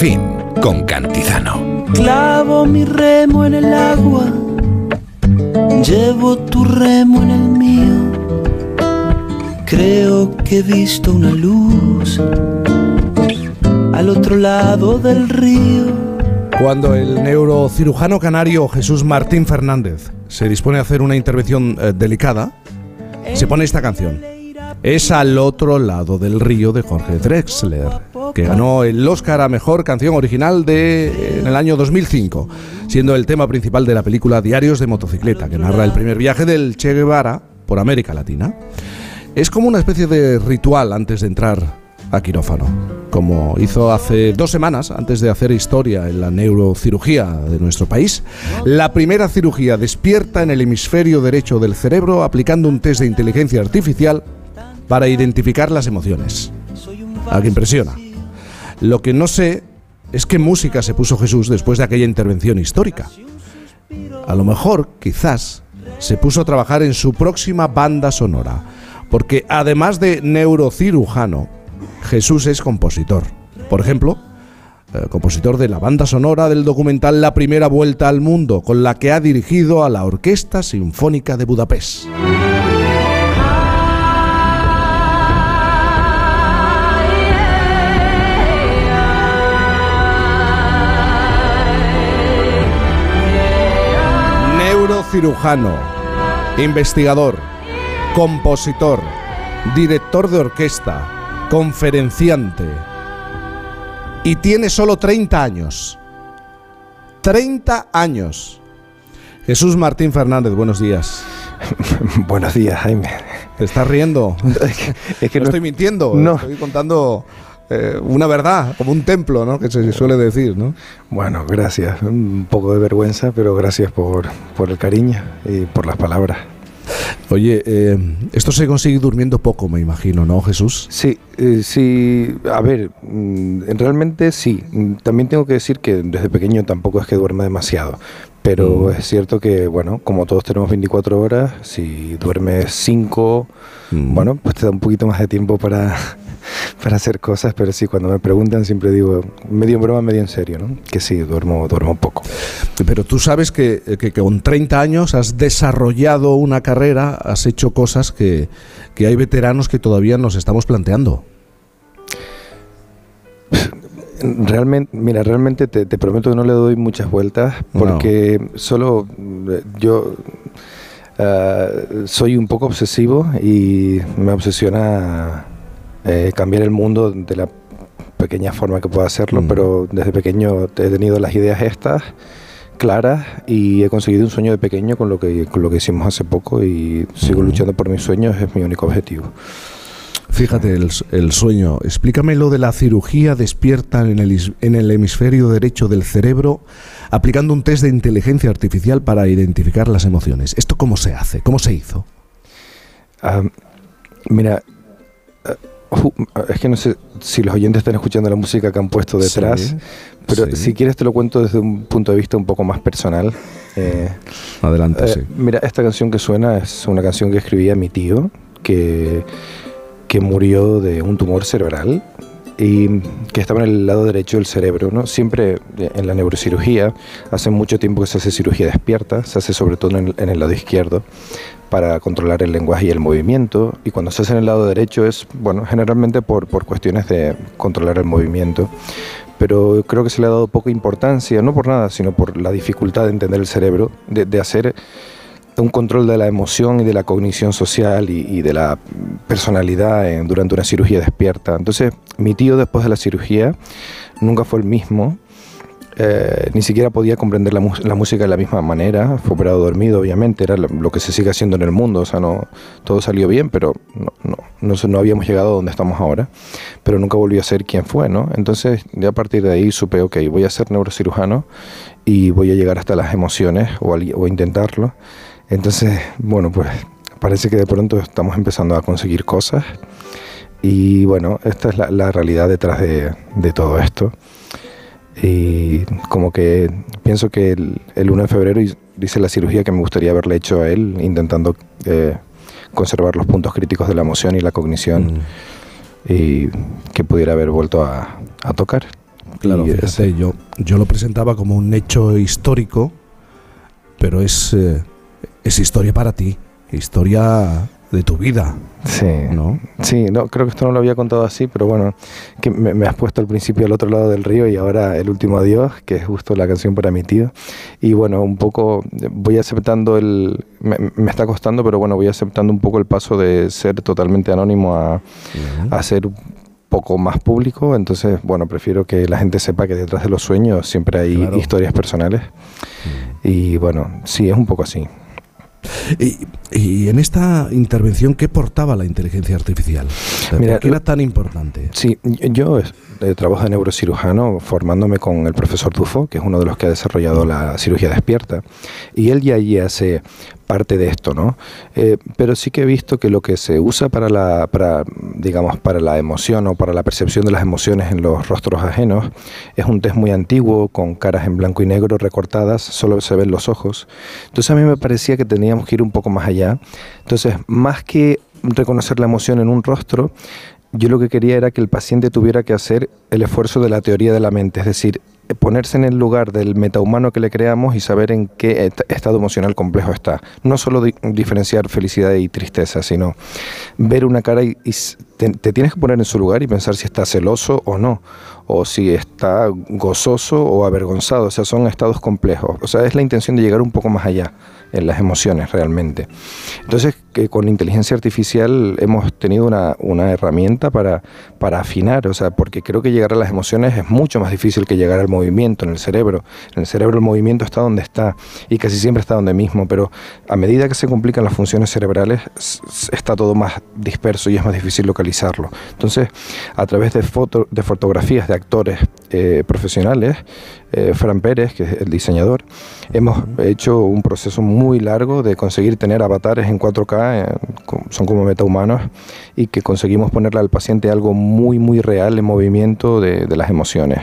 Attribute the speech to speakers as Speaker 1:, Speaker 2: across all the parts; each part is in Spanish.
Speaker 1: fin, con Cantizano.
Speaker 2: Clavo mi remo en el agua, llevo tu remo en el mío. Creo que he visto una luz al otro lado del río.
Speaker 3: Cuando el neurocirujano canario Jesús Martín Fernández se dispone a hacer una intervención eh, delicada, se pone esta canción. Es al otro lado del río de Jorge Drexler, que ganó el Oscar a Mejor Canción Original de, en el año 2005, siendo el tema principal de la película Diarios de Motocicleta, que narra el primer viaje del Che Guevara por América Latina. Es como una especie de ritual antes de entrar a quirófano, como hizo hace dos semanas, antes de hacer historia en la neurocirugía de nuestro país, la primera cirugía despierta en el hemisferio derecho del cerebro aplicando un test de inteligencia artificial para identificar las emociones. A que impresiona. Lo que no sé es qué música se puso Jesús después de aquella intervención histórica. A lo mejor, quizás, se puso a trabajar en su próxima banda sonora, porque además de neurocirujano, Jesús es compositor. Por ejemplo, eh, compositor de la banda sonora del documental La Primera Vuelta al Mundo, con la que ha dirigido a la Orquesta Sinfónica de Budapest. Neurocirujano, investigador, compositor, director de orquesta, conferenciante. Y tiene solo 30 años. 30 años. Jesús Martín Fernández, buenos días.
Speaker 4: buenos días, Jaime.
Speaker 3: ¿Te estás riendo?
Speaker 4: es que
Speaker 3: no, estoy mintiendo,
Speaker 4: no.
Speaker 3: estoy contando eh, una verdad, como un templo, ¿no? Que se suele decir, ¿no?
Speaker 4: Bueno, gracias. Un poco de vergüenza, pero gracias por, por el cariño y por las palabras.
Speaker 3: Oye, eh, esto se consigue durmiendo poco, me imagino, ¿no, Jesús?
Speaker 4: Sí, eh, sí. A ver, mm, realmente sí. También tengo que decir que desde pequeño tampoco es que duerma demasiado. Pero
Speaker 3: Mm.
Speaker 4: es cierto que, bueno, como todos tenemos 24 horas, si duermes 5,
Speaker 3: Mm.
Speaker 4: bueno, pues te da un poquito más de tiempo para, para hacer cosas. Pero sí, cuando me preguntan siempre digo, medio en broma, medio en serio, ¿no? Que sí, duermo, duermo poco.
Speaker 3: Pero tú sabes que, que- que con 30 años has desarrollado una carrera, has hecho cosas que, que hay veteranos que todavía nos estamos planteando.
Speaker 4: Realmente, mira, realmente te, te prometo que no le doy muchas vueltas porque solo eh, yo eh, soy un poco obsesivo y me obsesiona eh, cambiar el mundo de la pequeña forma que pueda hacerlo,
Speaker 3: Mm.
Speaker 4: pero desde pequeño he tenido las ideas estas claras y he conseguido un sueño de pequeño con lo que, con lo que hicimos hace poco y sigo
Speaker 3: Mm.
Speaker 4: luchando por mis sueños, es mi único objetivo.
Speaker 3: Fíjate el, el sueño. Explícame lo de la cirugía despierta en el, en el hemisferio derecho del cerebro aplicando un test de inteligencia artificial para identificar las emociones. ¿Esto cómo se hace? ¿Cómo se hizo?
Speaker 4: Ah, mira, es que no sé si los oyentes están escuchando la música que han puesto detrás,
Speaker 3: Sí,
Speaker 4: pero
Speaker 3: sí.
Speaker 4: si quieres te lo cuento desde un punto de vista un poco más personal. Eh,
Speaker 3: Adelante,
Speaker 4: eh,
Speaker 3: sí.
Speaker 4: Mira, esta canción que suena es una canción que escribía mi tío, que, que murió de un tumor cerebral y que estaba en el lado derecho del cerebro. ¿no? Siempre eh, en la neurocirugía, hace mucho tiempo que se hace cirugía despierta, se hace sobre todo en el, en el lado izquierdo para controlar el lenguaje y el movimiento. Y cuando se hace en el lado derecho es, bueno, generalmente por, por cuestiones de controlar el movimiento. Pero creo que se le ha dado poca importancia, no por nada, sino por la dificultad de entender el cerebro, de, de hacer un control de la emoción y de la cognición social y, de la personalidad durante una cirugía despierta. Entonces, mi tío después de la cirugía nunca fue el mismo, eh, ni siquiera podía comprender la, música de la misma manera, fue operado dormido, obviamente, era lo, que se sigue haciendo en el mundo, o sea, no, todo salió bien, pero no, no, no habíamos llegado a donde estamos ahora, pero nunca volvió a ser quien fue, ¿no? Entonces, ya a partir de ahí supe, ok, voy a ser neurocirujano y voy a llegar hasta las emociones o, al- o intentarlo. Entonces, bueno, pues parece que de pronto estamos empezando a conseguir cosas y bueno, esta es la, la realidad detrás de, de todo esto. Y como que pienso que el, el 1 de febrero hi- hice la cirugía que me gustaría haberle hecho a él, intentando eh, conservar los puntos críticos de la emoción y la cognición
Speaker 3: Mm.
Speaker 4: y que pudiera haber vuelto a, a tocar.
Speaker 3: Claro,
Speaker 4: Y
Speaker 3: fíjate,
Speaker 4: ese-
Speaker 3: yo, yo lo presentaba como un hecho histórico, pero es, eh, es historia para ti, historia de tu vida,
Speaker 4: Sí,
Speaker 3: ¿no?
Speaker 4: sí, no, creo que esto no lo había contado así, pero bueno, que me, me has puesto al principio al otro lado del río y ahora el último adiós, que es justo la canción para mi tío. Y bueno, un poco voy aceptando el, me, me está costando, pero bueno, voy aceptando un poco el paso de ser totalmente anónimo a, a ser un poco más público, entonces bueno, prefiero que la gente sepa que detrás de los sueños siempre hay
Speaker 3: Claro.
Speaker 4: historias personales. Y bueno, sí, es un poco así.
Speaker 3: Y, y en esta intervención, ¿qué portaba la inteligencia artificial?
Speaker 4: Mira,
Speaker 3: ¿Por qué era tan importante?
Speaker 4: Sí, yo eh, trabajo de neurocirujano formándome con el profesor Dufo, que es uno de los que ha desarrollado la cirugía despierta, y él ya allí hace parte de esto, ¿no? Eh, pero sí que he visto que lo que se usa para la, digamos, para la emoción o para la percepción de las emociones en los rostros ajenos es un test muy antiguo, con caras en blanco y negro recortadas, solo se ven los ojos. Entonces a mí me parecía que teníamos que ir un poco más allá. Entonces, más que reconocer la emoción en un rostro, yo lo que quería era que el paciente tuviera que hacer el esfuerzo de la teoría de la mente, es decir, ponerse en el lugar del metahumano que le creamos y saber en qué estado emocional complejo está. No solo di- diferenciar felicidad y tristeza, sino ver una cara y, te, te tienes que poner en su lugar y pensar si está celoso o no, o si está gozoso o avergonzado, o sea, son estados complejos. O sea, es la intención de llegar un poco más allá en las emociones realmente. Entonces, que con inteligencia artificial hemos tenido una, una herramienta para, para afinar, o sea, porque creo que llegar a las emociones es mucho más difícil que llegar al movimiento en el cerebro. En el cerebro el movimiento está donde está y casi siempre está donde mismo, pero a medida que se complican las funciones cerebrales, está todo más disperso y es más difícil localizarlo. Entonces, a través de, foto, de fotografías de actores eh, profesionales, eh, Fran Pérez, que es el diseñador, hemos hecho un proceso muy largo de conseguir tener avatares en 4K, eh, son como metahumanos, y que conseguimos ponerle al paciente algo muy, muy real en movimiento de, de las emociones.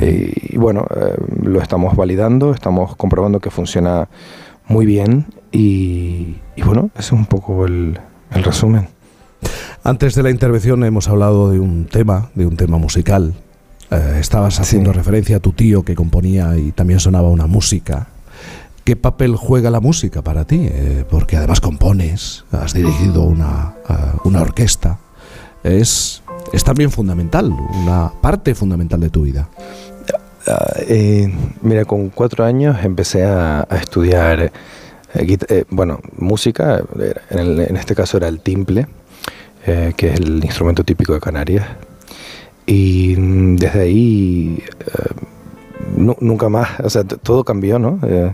Speaker 4: Eh, y bueno, eh, lo estamos validando, estamos comprobando que funciona muy bien y, y bueno, ese es un poco el, el resumen.
Speaker 3: Antes de la intervención hemos hablado de un tema, de un tema musical. Eh, estabas haciendo
Speaker 4: Sí.
Speaker 3: referencia a tu tío que componía y también sonaba una música. ¿Qué papel juega la música para ti? Eh, porque además compones, has dirigido una, eh, una orquesta. Es, es también fundamental, una parte fundamental de tu vida.
Speaker 4: Ah, eh, mira, con cuatro años empecé a, a estudiar, eh, bueno, música, en, el- en este caso era el timple, que es el instrumento típico de Canarias. Y mm, desde ahí nu- nunca más, o sea, todo cambió, ¿no? Eh,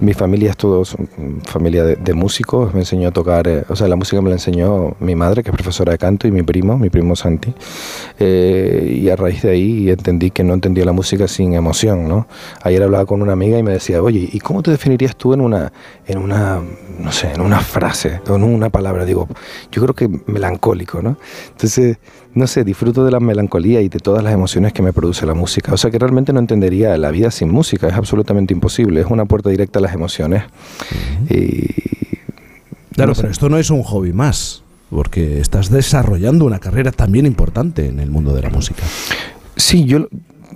Speaker 4: mi familia es todo mm, familia de, de músicos, me enseñó a tocar, eh, o sea, la música me la enseñó mi madre, que es profesora de canto, y mi primo, mi primo Santi. Eh, y a raíz de ahí entendí que no entendía la música sin emoción, ¿no? Ayer hablaba con una amiga y me decía, oye, ¿y cómo te definirías tú en una, en una, no sé, en una frase, o en una palabra? Digo, yo creo que melancólico, ¿no? Entonces, no sé, disfruto de la melancolía y de todas las emociones que me produce la música. O sea que realmente no entendería la vida sin música, es absolutamente imposible, es una puerta directa a las emociones. Y
Speaker 3: Claro,
Speaker 4: no sé.
Speaker 3: pero esto no es un hobby más, porque estás desarrollando una carrera también importante en el mundo de la música.
Speaker 4: Sí, yo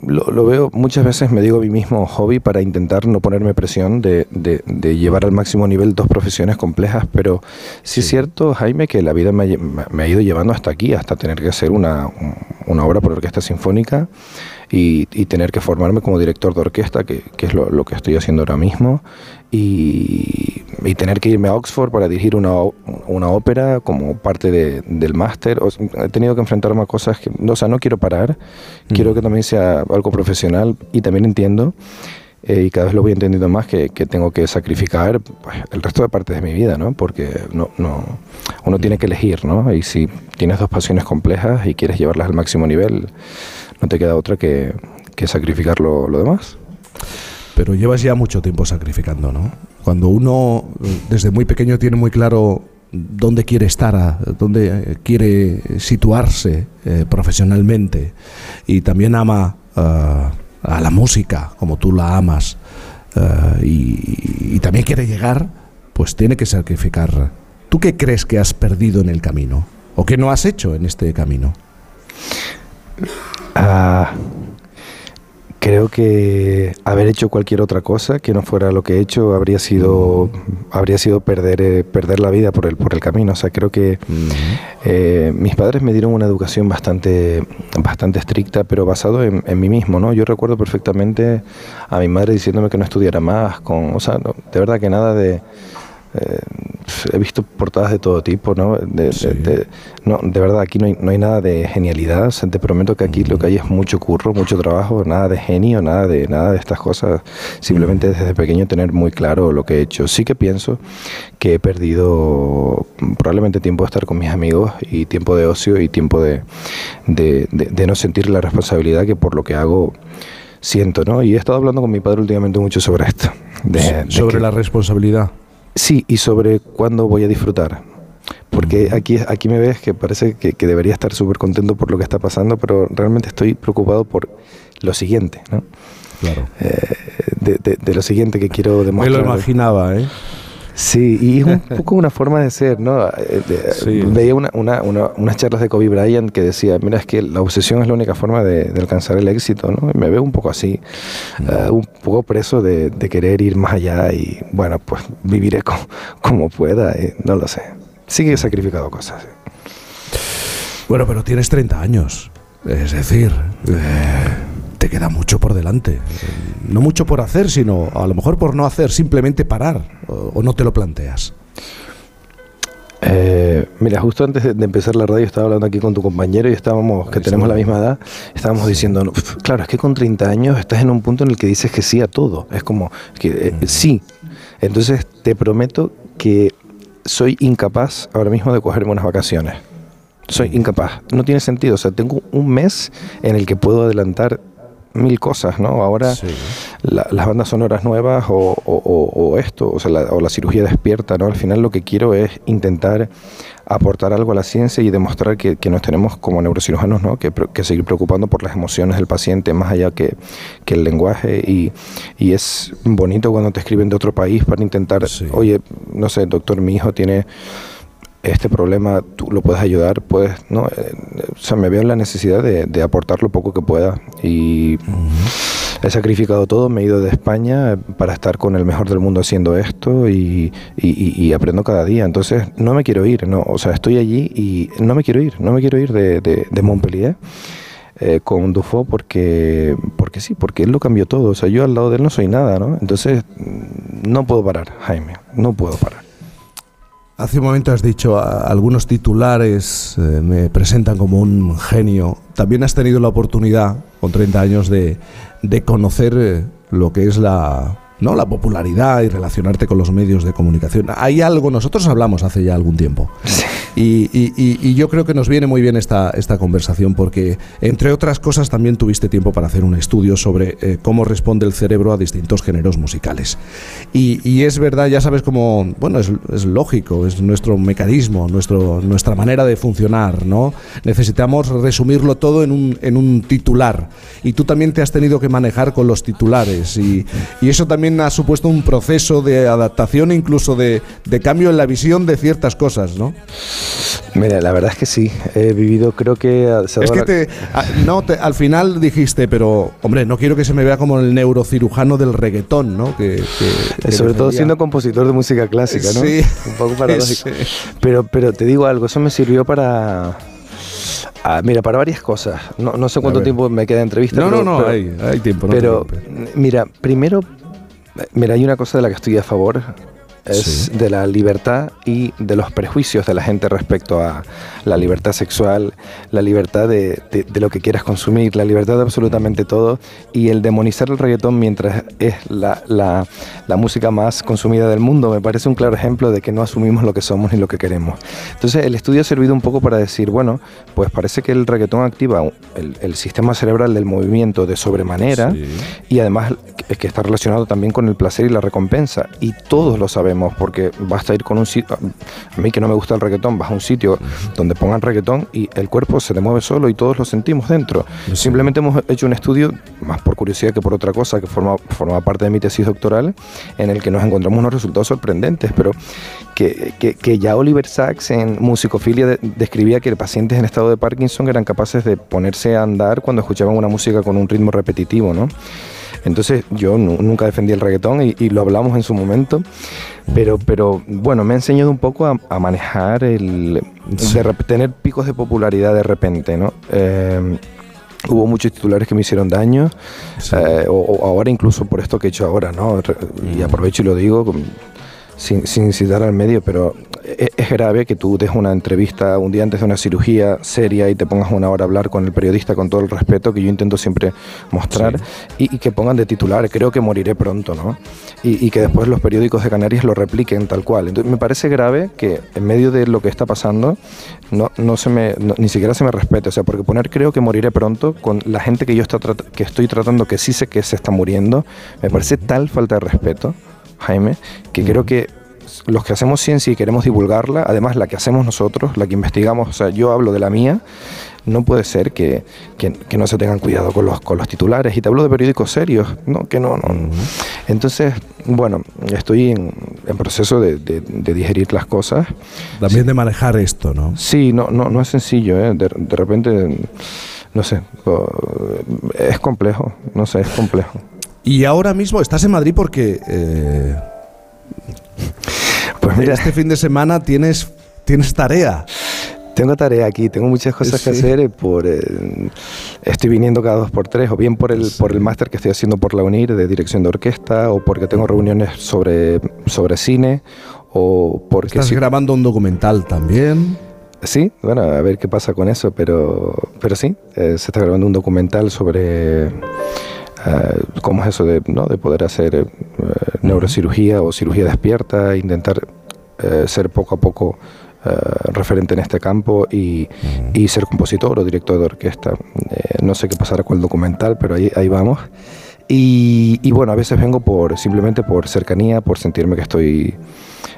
Speaker 4: lo, lo- veo muchas veces, me digo a mí mismo hobby para intentar no ponerme presión de, de- de llevar al máximo nivel dos profesiones complejas, pero sí, es cierto, Jaime, que la vida me, ha lle- me- me ha ido llevando hasta aquí, hasta tener que hacer una, una obra por orquesta sinfónica y, y tener que formarme como director de orquesta, que, que es lo, lo que estoy haciendo ahora mismo, y, y tener que irme a Oxford para dirigir una, una ópera como parte de- del máster. O sea, he tenido que enfrentarme a cosas que, o sea, no quiero parar, quiero que también sea algo profesional y también entiendo. eh, y cada vez lo voy entendiendo más que, que tengo que sacrificar pues, el resto de partes de mi vida, ¿no? Porque no, no, uno tiene que elegir, ¿no? Y si tienes dos pasiones complejas y quieres llevarlas al máximo nivel, no te queda otra que, que sacrificar lo, lo demás.
Speaker 3: Pero llevas ya mucho tiempo sacrificando, ¿no? Cuando uno eh, desde muy pequeño tiene muy claro dónde quiere estar, dónde eh, quiere situarse eh, profesionalmente y también ama ah, a la música como tú la amas y, y también quiere llegar, pues tiene que sacrificar. ¿Tú qué crees que has perdido en el camino? ¿O qué no has hecho en este camino?
Speaker 4: Ah, creo que haber hecho cualquier otra cosa que no fuera lo que he hecho habría sido habría sido perder eh, perder la vida por el por el camino. O sea creo que eh, mis padres me dieron una educación bastante bastante estricta pero basado en, mí mismo no yo recuerdo perfectamente a mi madre diciéndome que no estudiara más con o sea de verdad que nada de eh, he visto portadas de todo tipo, ¿no? De, no, de verdad, aquí no hay, no hay nada de genialidad. te prometo que aquí lo que hay es mucho curro, mucho trabajo, nada de genio, nada de, nada de estas cosas. Simplemente desde pequeño tener muy claro lo que he hecho. Sí que pienso que he perdido probablemente tiempo de estar con mis amigos y tiempo de ocio y tiempo de, de no sentir la responsabilidad que por lo que hago siento, ¿no? Y he estado hablando con mi padre últimamente mucho sobre esto.
Speaker 3: sobre la responsabilidad.
Speaker 4: Sí, y sobre cuándo voy a disfrutar. Porque aquí, aquí me ves que parece que, debería estar súper contento por lo que está pasando, pero realmente estoy preocupado por lo siguiente, ¿no?
Speaker 3: Claro.
Speaker 4: Eh, de, lo siguiente que quiero demostrar.
Speaker 3: Me lo imaginaba, ¿eh?
Speaker 4: Sí, y es un poco una forma de ser, ¿no? Eh, veía una, una, unas charlas de Kobe Bryant que decía, mira, es que la obsesión es la única forma de, alcanzar el éxito, ¿no? Y me veo un poco así, eh, un poco preso de, querer ir más allá y, bueno, pues viviré como, pueda, no lo sé. Sí que he sacrificado cosas.
Speaker 3: Bueno, pero tienes 30 años, es decir... Eh, te queda mucho por delante. No mucho por hacer, sino a lo mejor por no hacer, simplemente parar. ¿O, no te lo planteas?
Speaker 4: Eh, mira, justo antes de empezar la radio estaba hablando aquí con tu compañero y estábamos, que tenemos la misma edad, estábamos diciendo, claro, es que con 30 años estás en un punto en el que dices que sí a todo. Es como, que eh, sí. Entonces te prometo que soy incapaz ahora mismo de cogerme unas vacaciones. Soy incapaz. No tiene sentido. O sea, tengo un mes en el que puedo adelantar mil cosas, ¿no? Ahora las bandas sonoras nuevas o, esto, o, sea, la, o la cirugía despierta, ¿no? Al final lo que quiero es intentar aportar algo a la ciencia y demostrar que, nos tenemos como neurocirujanos ¿no? que, seguir preocupando por las emociones del paciente más allá que, el lenguaje y, es bonito cuando te escriben de otro país para intentar, oye, no sé, doctor, mi hijo tiene este problema tú lo puedes ayudar, puedes, ¿no? Eh, o sea, me veo en la necesidad de, aportar lo poco que pueda y he sacrificado todo, me he ido de España para estar con el mejor del mundo haciendo esto y, aprendo cada día. Entonces, no me quiero ir, no, o sea, estoy allí y no me quiero ir, no me quiero ir de, Montpellier. Eh, con Dufo porque porque sí, porque él lo cambió todo. O sea, yo al lado de él no soy nada, ¿no? Entonces, no puedo parar, Jaime, no puedo parar.
Speaker 3: Hace un momento has dicho, algunos titulares eh, me presentan como un genio. También has tenido la oportunidad, con 30 años, de, de conocer eh, lo que es la, ¿no? la popularidad y relacionarte con los medios de comunicación. Hay algo, nosotros hablamos hace ya algún tiempo. Y, yo creo que nos viene muy bien esta, esta conversación porque, entre otras cosas, también tuviste tiempo para hacer un estudio sobre eh, cómo responde el cerebro a distintos géneros musicales. Y, es verdad, ya sabes cómo, bueno, es, es, lógico, es nuestro mecanismo, nuestro, nuestra manera de funcionar, ¿no? Necesitamos resumirlo todo en un, en un titular. Y tú también te has tenido que manejar con los titulares. Y, y eso también ha supuesto un proceso de adaptación, incluso de, de cambio en la visión de ciertas cosas, ¿no?
Speaker 4: Mira, la verdad es que sí. He vivido, creo que.
Speaker 3: Es que te, no, al final dijiste, pero hombre, no quiero que se me vea como el neurocirujano del reggaetón, ¿no? Que,
Speaker 4: Sobre todo siendo compositor de música clásica, ¿no?
Speaker 3: Sí.
Speaker 4: Un poco paradójico. Pero, pero te digo algo, eso me sirvió para. Ah, mira, para varias cosas. No, no sé cuánto tiempo me queda de entrevista.
Speaker 3: No, no, no, hay, tiempo.
Speaker 4: pero, mira, primero, mira, hay una cosa de la que estoy a favor es de la libertad y de los prejuicios de la gente respecto a la libertad sexual, la libertad de, lo que quieras consumir, la libertad de absolutamente todo y el demonizar el reggaetón mientras es la, la, música más consumida del mundo. Me parece un claro ejemplo de que no asumimos lo que somos ni lo que queremos. Entonces el estudio ha servido un poco para decir, bueno, pues parece que el reggaetón activa el, sistema cerebral del movimiento de sobremanera y además es que está relacionado también con el placer y la recompensa. Y todos lo sabemos extremos, porque basta ir con un sitio, a mí que no me gusta el reggaetón, vas a un sitio donde pongan reggaetón y el cuerpo se te mueve solo y todos lo sentimos dentro. Simplemente hemos hecho un estudio, más por curiosidad que por otra cosa, que forma, forma parte de mi tesis doctoral, en el que nos encontramos unos resultados sorprendentes, pero que, que, ya Oliver Sacks en Musicofilia describía que pacientes en estado de Parkinson eran capaces de ponerse a andar cuando escuchaban una música con un ritmo repetitivo, ¿no? Entonces yo nunca defendí el reggaetón y, lo hablamos en su momento, pero, pero bueno, me ha enseñado un poco a, manejar el... De tener picos de popularidad de repente, ¿no? Eh, hubo muchos titulares que me hicieron daño, eh, o, ahora incluso por esto que he hecho ahora, ¿no? Y aprovecho y lo digo sin, sin citar al medio, pero es, grave que tú des una entrevista un día antes de una cirugía seria y te pongas una hora a hablar con el periodista con todo el respeto que yo intento siempre mostrar y, que pongan de titular, creo que moriré pronto, ¿no? Y, que después los periódicos de Canarias lo repliquen tal cual. Entonces me parece grave que en medio de lo que está pasando no, no se me, ni siquiera se me respete, o sea, porque poner creo que moriré pronto con la gente que yo está, que estoy tratando que sí sé que se está muriendo, me parece tal falta de respeto. Jaime, que creo que los que hacemos ciencia y queremos divulgarla, además la que hacemos nosotros, la que investigamos, o sea, yo hablo de la mía, no puede ser que, que, no se tengan cuidado con los, con los titulares. Y te hablo de periódicos serios, ¿no? Que no, no. Entonces, bueno, estoy en, en proceso de, de, digerir las cosas.
Speaker 3: También de manejar esto, ¿no?
Speaker 4: Sí, no, no, no es sencillo, ¿eh? de, de repente, no sé, es complejo, no sé, es complejo.
Speaker 3: Y ahora mismo estás en Madrid porque... Eh, pues mira, este fin de semana tienes, tienes tarea.
Speaker 4: Tengo tarea aquí, tengo muchas cosas que hacer. Eh, por, eh, estoy viniendo cada dos por tres, o bien por el, por el máster que estoy haciendo por la UNIR de dirección de orquesta, o porque tengo reuniones sobre, sobre cine, o porque...
Speaker 3: Estás grabando un documental también.
Speaker 4: Sí, bueno, a ver qué pasa con eso, pero, pero sí, eh, se está grabando un documental sobre cómo es eso de, ¿no? de poder hacer neurocirugía o cirugía despierta, intentar ser poco a poco eh, referente en este campo y, y, ser compositor o director de orquesta. Eh, no sé qué pasará con el documental, pero ahí, ahí vamos. Y, y, bueno, a veces vengo por simplemente por cercanía, por sentirme que estoy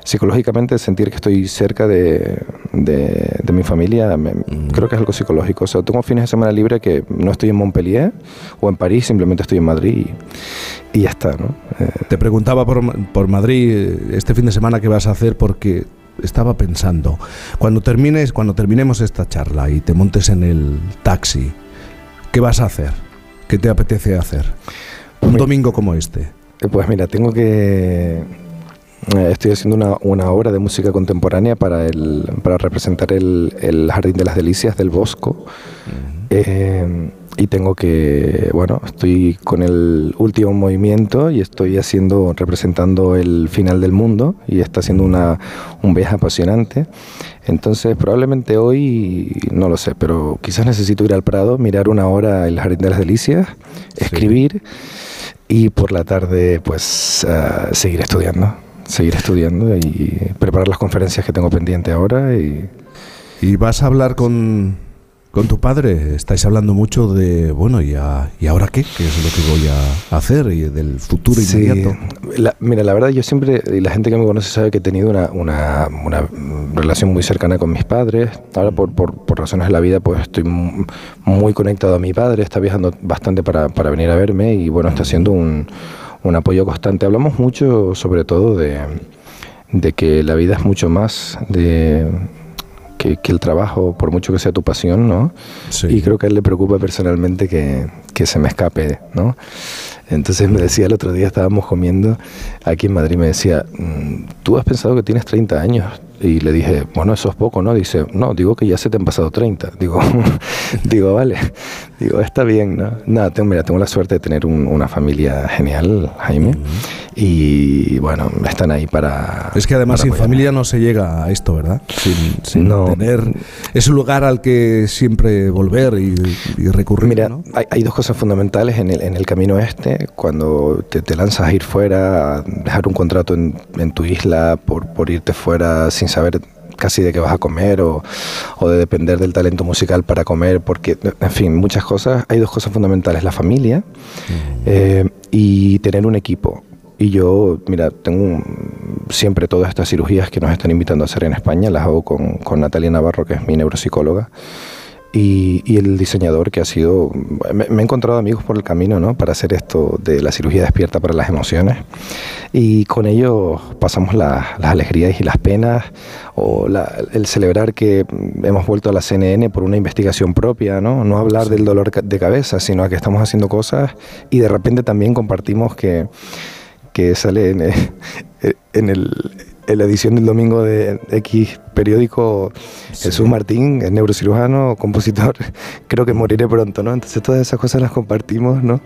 Speaker 4: psicológicamente, sentir que estoy cerca de, de, mi familia, creo que es algo psicológico. O sea, tengo fines de semana libre que no estoy en Montpellier o en París, simplemente estoy en Madrid y, ya está. ¿no?
Speaker 3: Eh, Te preguntaba por, por Madrid este fin de semana qué vas a hacer porque estaba pensando, cuando termines, cuando terminemos esta charla y te montes en el taxi, ¿qué vas a hacer? ¿Qué te apetece hacer? Un domingo como este.
Speaker 4: Eh, pues mira, tengo que eh, estoy haciendo una, una, obra de música contemporánea para, el, para representar el, el Jardín de las Delicias del Bosco. Y tengo que, bueno, estoy con el último movimiento y estoy haciendo, representando el final del mundo y está siendo una, un viaje apasionante. Entonces probablemente hoy, no lo sé, pero quizás necesito ir al Prado, mirar una hora el Jardín de las Delicias, escribir y por la tarde pues uh, seguir estudiando, seguir estudiando y preparar las conferencias que tengo pendiente ahora. Y,
Speaker 3: ¿Y vas a hablar con con tu padre estáis hablando mucho de, bueno, ¿y, ¿y ahora qué? ¿Qué es lo que voy a hacer? Y del futuro inmediato.
Speaker 4: mira, la verdad, yo siempre, y la gente que me conoce sabe que he tenido una, una, una relación muy cercana con mis padres. Ahora, por, por, por, razones de la vida, pues estoy muy conectado a mi padre. Está viajando bastante para, para venir a verme y, bueno, está haciendo un, un apoyo constante. Hablamos mucho, sobre todo, de, de que la vida es mucho más de que, el trabajo, por mucho que sea tu pasión, ¿no? Y creo que a él le preocupa personalmente que, que se me escape, ¿no? Entonces me decía el otro día, estábamos comiendo aquí en Madrid, me decía, mm, tú has pensado que tienes 30 años. Y le dije, bueno, eso es poco, ¿no? Dice, no, digo que ya se te han pasado 30. Digo, digo vale, digo, está bien, ¿no? Nada, tengo, mira, tengo la suerte de tener una familia genial, Jaime. Y bueno, están ahí para...
Speaker 3: Es que además sin familia no se llega a esto, ¿verdad? Sin, no. tener... Es un lugar al que siempre volver y, recurrir.
Speaker 4: Mira, hay, dos cosas fundamentales en el, en el camino este, cuando te, lanzas a ir fuera, a dejar un contrato en, en tu isla por, por irte fuera sin saber casi de qué vas a comer o, o, de depender del talento musical para comer, porque, en fin, muchas cosas. Hay dos cosas fundamentales, la familia eh, y tener un equipo Y yo, mira, tengo siempre todas estas cirugías que nos están invitando a hacer en España, las hago con, con Natalia Navarro, que es mi neuropsicóloga y, el diseñador que ha sido... Me, he encontrado amigos por el camino, ¿no? Para hacer esto de la cirugía despierta para las emociones. Y con ello pasamos las alegrías y las penas, o el celebrar que hemos vuelto a la CNN por una investigación propia, ¿no? No hablar del dolor de cabeza, sino a que estamos haciendo cosas y de repente también compartimos que, que sale en, en el en la edición del domingo de X periódico, Jesús Martín, es neurocirujano, compositor, creo que moriré pronto, ¿no? Entonces todas esas cosas las compartimos, ¿no?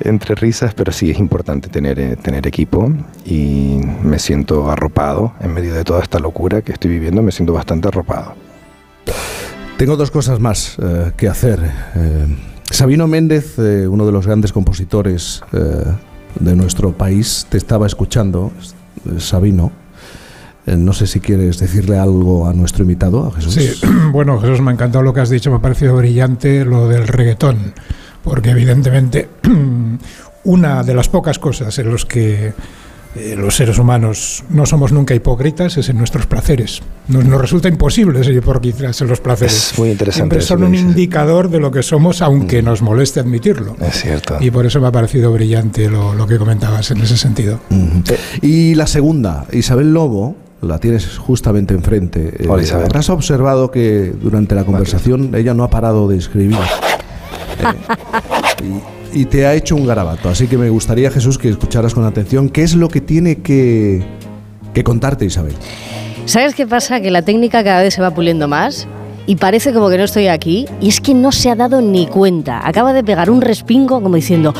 Speaker 4: Entre risas, pero sí es importante tener, eh, tener equipo y me siento arropado en medio de toda esta locura que estoy viviendo, me siento bastante arropado.
Speaker 3: Tengo dos cosas más eh, que hacer. Eh, Sabino Méndez, uno de los grandes compositores de nuestro país, te estaba escuchando, Sabino eh, no sé si quieres decirle algo a nuestro invitado, a Jesús.
Speaker 5: Sí, bueno, Jesús, me ha encantado lo que has dicho, me ha parecido brillante lo del reggaetón, porque evidentemente una de las pocas cosas en los que eh, los seres humanos no somos nunca hipócritas es en nuestros placeres. Nos, nos resulta imposible ser hipócritas en los placeres.
Speaker 4: Es muy interesante.
Speaker 5: Siempre son un indicador de lo que somos, aunque mm. nos moleste admitirlo.
Speaker 4: Es cierto.
Speaker 5: Y por eso me ha parecido brillante lo, lo que comentabas en ese sentido.
Speaker 3: Y la segunda, Isabel Lobo, la tienes justamente enfrente.
Speaker 4: Eh,
Speaker 3: habrás observado que durante la conversación ella no ha parado de escribir. Eh, y, te ha hecho un garabato. Así que me gustaría, Jesús, que escucharas con atención qué es lo que tiene que, que contarte Isabel.
Speaker 6: ¿Sabes qué pasa? Que la técnica cada vez se va puliendo más y parece como que no estoy aquí y es que no se ha dado ni cuenta. Acaba de pegar un respingo como diciendo,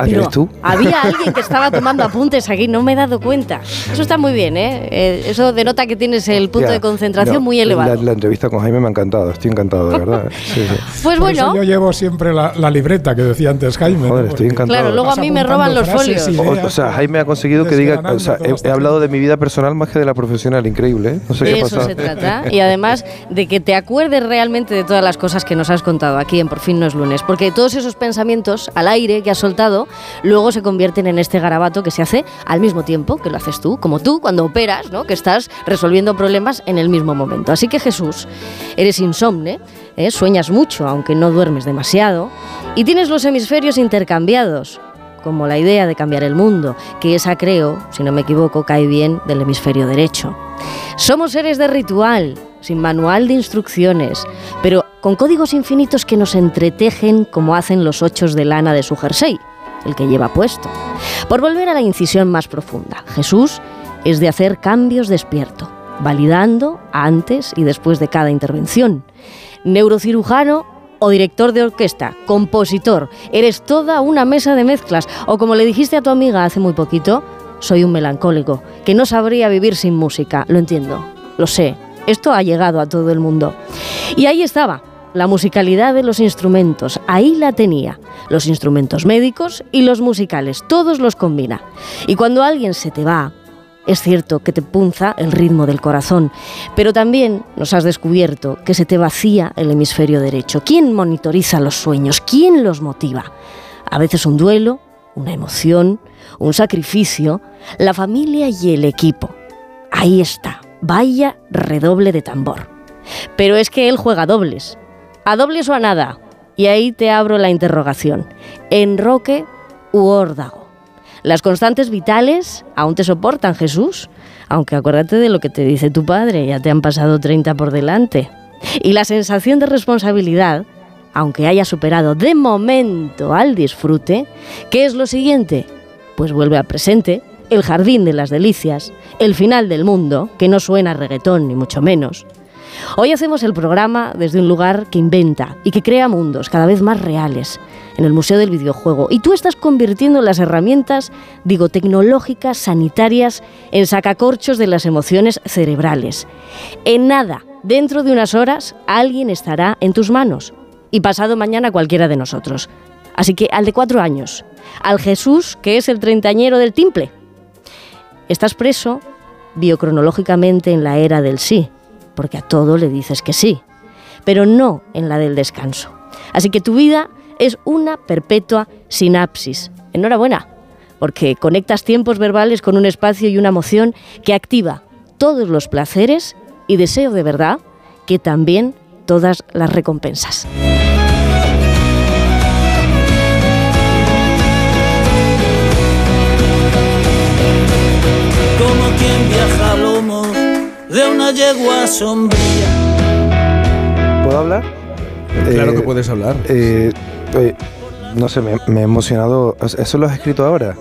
Speaker 4: ¿Ah, pero tú?
Speaker 6: Había alguien que estaba tomando apuntes aquí, no me he dado cuenta. Eso está muy bien, ¿eh? eh eso denota que tienes el punto de concentración muy elevado.
Speaker 4: La, entrevista con Jaime me ha encantado, estoy encantado, de verdad.
Speaker 6: Pues bueno.
Speaker 5: yo llevo siempre la, libreta que decía antes Jaime.
Speaker 4: Joder, estoy encantado.
Speaker 6: Claro, luego a mí me roban los folios.
Speaker 4: O, sea, Jaime ha conseguido que diga. O sea, he, hablado de mi vida personal más que de la profesional, increíble, ¿eh?
Speaker 6: No sé qué Eso se trata. Y además de que te acuerdes realmente de todas las cosas que nos has contado aquí en Por fin no es lunes. Porque todos esos pensamientos al aire que has soltado, luego se convierten en este garabato que se hace al mismo tiempo que lo haces tú, como tú cuando operas, ¿no? que estás resolviendo problemas en el mismo momento. Así que Jesús, eres insomne, ¿eh? sueñas mucho aunque no duermes demasiado y tienes los hemisferios intercambiados como la idea de cambiar el mundo, que esa creo, si no me equivoco, cae bien del hemisferio derecho. Somos seres de ritual, sin manual de instrucciones, pero con códigos infinitos que nos entretejen como hacen los ochos de lana de su jersey el que lleva puesto. Por volver a la incisión más profunda, Jesús es de hacer cambios despierto, validando antes y después de cada intervención. Neurocirujano o director de orquesta, compositor, eres toda una mesa de mezclas, o como le dijiste a tu amiga hace muy poquito, soy un melancólico, que no sabría vivir sin música, lo entiendo, lo sé, esto ha llegado a todo el mundo. Y ahí estaba, la musicalidad de los instrumentos, ahí la tenía. Los instrumentos médicos y los musicales, todos los combina. Y cuando alguien se te va, es cierto que te punza el ritmo del corazón, pero también nos has descubierto que se te vacía el hemisferio derecho. ¿Quién monitoriza los sueños? ¿Quién los motiva? A veces un duelo, una emoción, un sacrificio, la familia y el equipo. Ahí está, vaya redoble de tambor. Pero es que él juega dobles ¿A dobles o a nada? Y ahí te abro la interrogación. ¿Enroque u órdago? Las constantes vitales aún te soportan, Jesús. Aunque acuérdate de lo que te dice tu padre, ya te han pasado 30 por delante. Y la sensación de responsabilidad, aunque haya superado de momento al disfrute, ¿qué es lo siguiente? Pues vuelve al presente, el jardín de las delicias, el final del mundo, que no suena a reggaetón ni mucho menos, Hoy hacemos el programa desde un lugar que inventa y que crea mundos cada vez más reales, en el Museo del Videojuego. Y tú estás convirtiendo las herramientas, digo, tecnológicas, sanitarias, en sacacorchos de las emociones cerebrales. En nada, dentro de unas horas, alguien estará en tus manos. Y pasado mañana cualquiera de nosotros. Así que al de cuatro años, al Jesús que es el treintañero del timple. Estás preso biocronológicamente en la era del sí, porque a todo le dices que sí, pero no en la del descanso. Así que tu vida es una perpetua sinapsis. Enhorabuena, porque conectas tiempos verbales con un espacio y una emoción que activa todos los placeres y deseo de verdad que también todas las recompensas.
Speaker 2: De una yegua sombría.
Speaker 4: ¿Puedo hablar?
Speaker 3: Claro
Speaker 4: Eh,
Speaker 3: que puedes hablar.
Speaker 4: eh, eh, no sé, me, me he emocionado. ¿Eso lo has escrito ahora?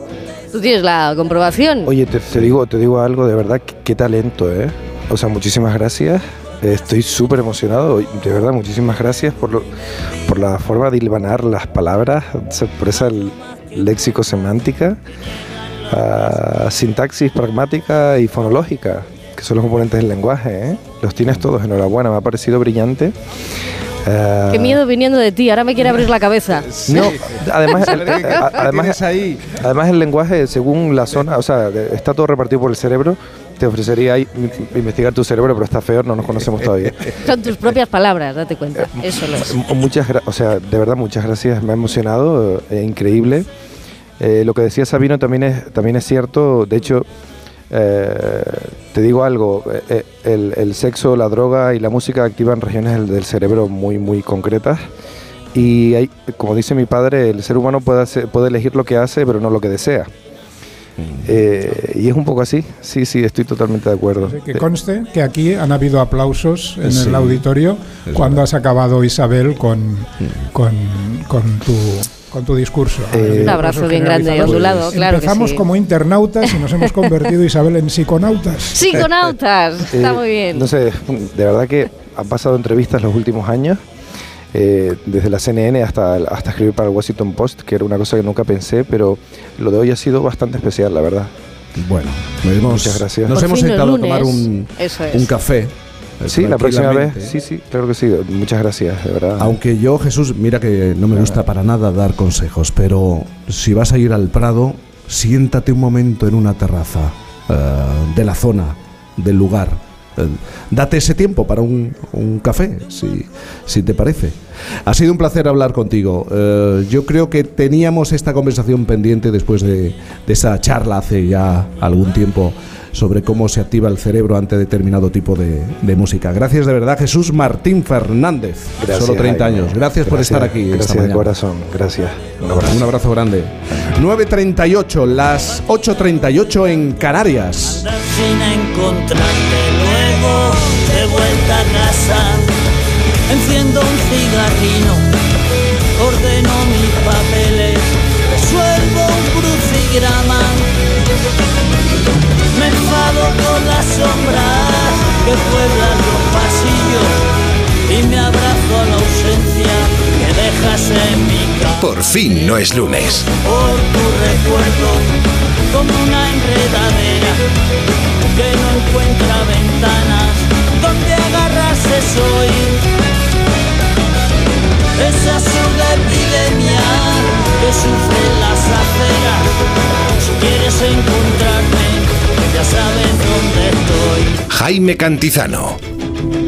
Speaker 6: ¿Tú tienes la comprobación?
Speaker 4: Oye, te, te digo, te digo algo de verdad, qué, qué talento, ¿eh? O sea, muchísimas gracias. Estoy súper emocionado, de verdad, muchísimas gracias por, lo- por la forma de hilvanar las palabras, por esa léxico semántica, ah, sintaxis pragmática y fonológica, que son los componentes del lenguaje, ¿eh? Los tienes todos, enhorabuena, me ha parecido brillante. Ah,
Speaker 6: Qué miedo viniendo de ti, ahora me quiere abrir la cabeza.
Speaker 4: No, además, el-
Speaker 3: ¿Qué- qué
Speaker 4: a- además,
Speaker 3: ahí?
Speaker 4: Además, el lenguaje, según la zona, o sea, está todo repartido por el cerebro. Te ofrecería investigar tu cerebro, pero está feo, no nos conocemos todavía.
Speaker 6: Son tus propias palabras, date cuenta. Eso lo es.
Speaker 4: Muchas o sea, de verdad, muchas gracias. Me ha emocionado, eh, increíble. Eh, lo que decía Sabino también es, también es cierto. De hecho, eh, te digo algo: eh, eh, el, sexo, la droga y la música activan regiones del, cerebro muy, muy concretas. Y hay, como dice mi padre, el ser humano puede elegir lo que hace, pero no lo que desea. Eh, y es un poco así, sí, sí, estoy totalmente de acuerdo.
Speaker 5: Que conste que aquí han habido aplausos en
Speaker 3: Sí,
Speaker 5: el auditorio cuando has acabado, Isabel, con, con, con tu, con tu discurso.
Speaker 4: Eh,
Speaker 6: Un abrazo bien grande y ondulado, claro que
Speaker 5: Empezamos
Speaker 6: sí.
Speaker 5: como internautas y nos hemos convertido, Isabel, en psiconautas.
Speaker 6: Psiconautas, está
Speaker 4: Eh,
Speaker 6: muy bien.
Speaker 4: No sé, de verdad que han pasado entrevistas los últimos años, eh, desde la CNN hasta, hasta escribir para el Washington Post, que era una cosa que nunca pensé, pero lo de hoy ha sido bastante especial, la verdad.
Speaker 3: Bueno, nos hemos,
Speaker 4: Muchas gracias.
Speaker 3: Nos
Speaker 6: Por
Speaker 3: hemos sentado a
Speaker 6: lunes,
Speaker 3: tomar un,
Speaker 6: es.
Speaker 3: un café. eh,
Speaker 4: Sí, la próxima vez, sí, sí, claro que sí. Muchas gracias, de verdad.
Speaker 3: Aunque yo, Jesús, mira que no me gusta para nada dar consejos, pero si vas a ir al Prado, siéntate un momento en una terraza eh, de la zona, del lugar. Eh, date ese tiempo para un, un café, si, si te parece. Ha sido un placer hablar contigo. Eh, yo creo que teníamos esta conversación pendiente después de, de esa charla hace ya algún tiempo sobre cómo se activa el cerebro ante determinado tipo de, de música. Gracias de verdad, Jesús Martín Fernández.
Speaker 4: Gracias,
Speaker 3: Solo 30
Speaker 4: Jaime.
Speaker 3: años. Gracias, por estar aquí. esta
Speaker 4: Gracias de
Speaker 3: mañana.
Speaker 4: corazón, gracias. Un abrazo.
Speaker 3: Un abrazo grande. 9.38, las 8.38 en Canarias.
Speaker 2: Sin encontrarte de vuelta a casa. Enciendo un cigarrino, ordeno mis papeles, resuelvo un crucigrama. Me enfado con las sombras que pueblan los pasillos y me abrazo a la ausencia que dejas en mi casa
Speaker 1: Por fin no es lunes.
Speaker 2: por tu recuerdo como una enredadera que no encuentra ventanas donde agarrarse soy. Esa surda epidemia que sufre las aceras. Si quieres encontrarme ya sabes dónde estoy.
Speaker 1: Jaime Cantizano.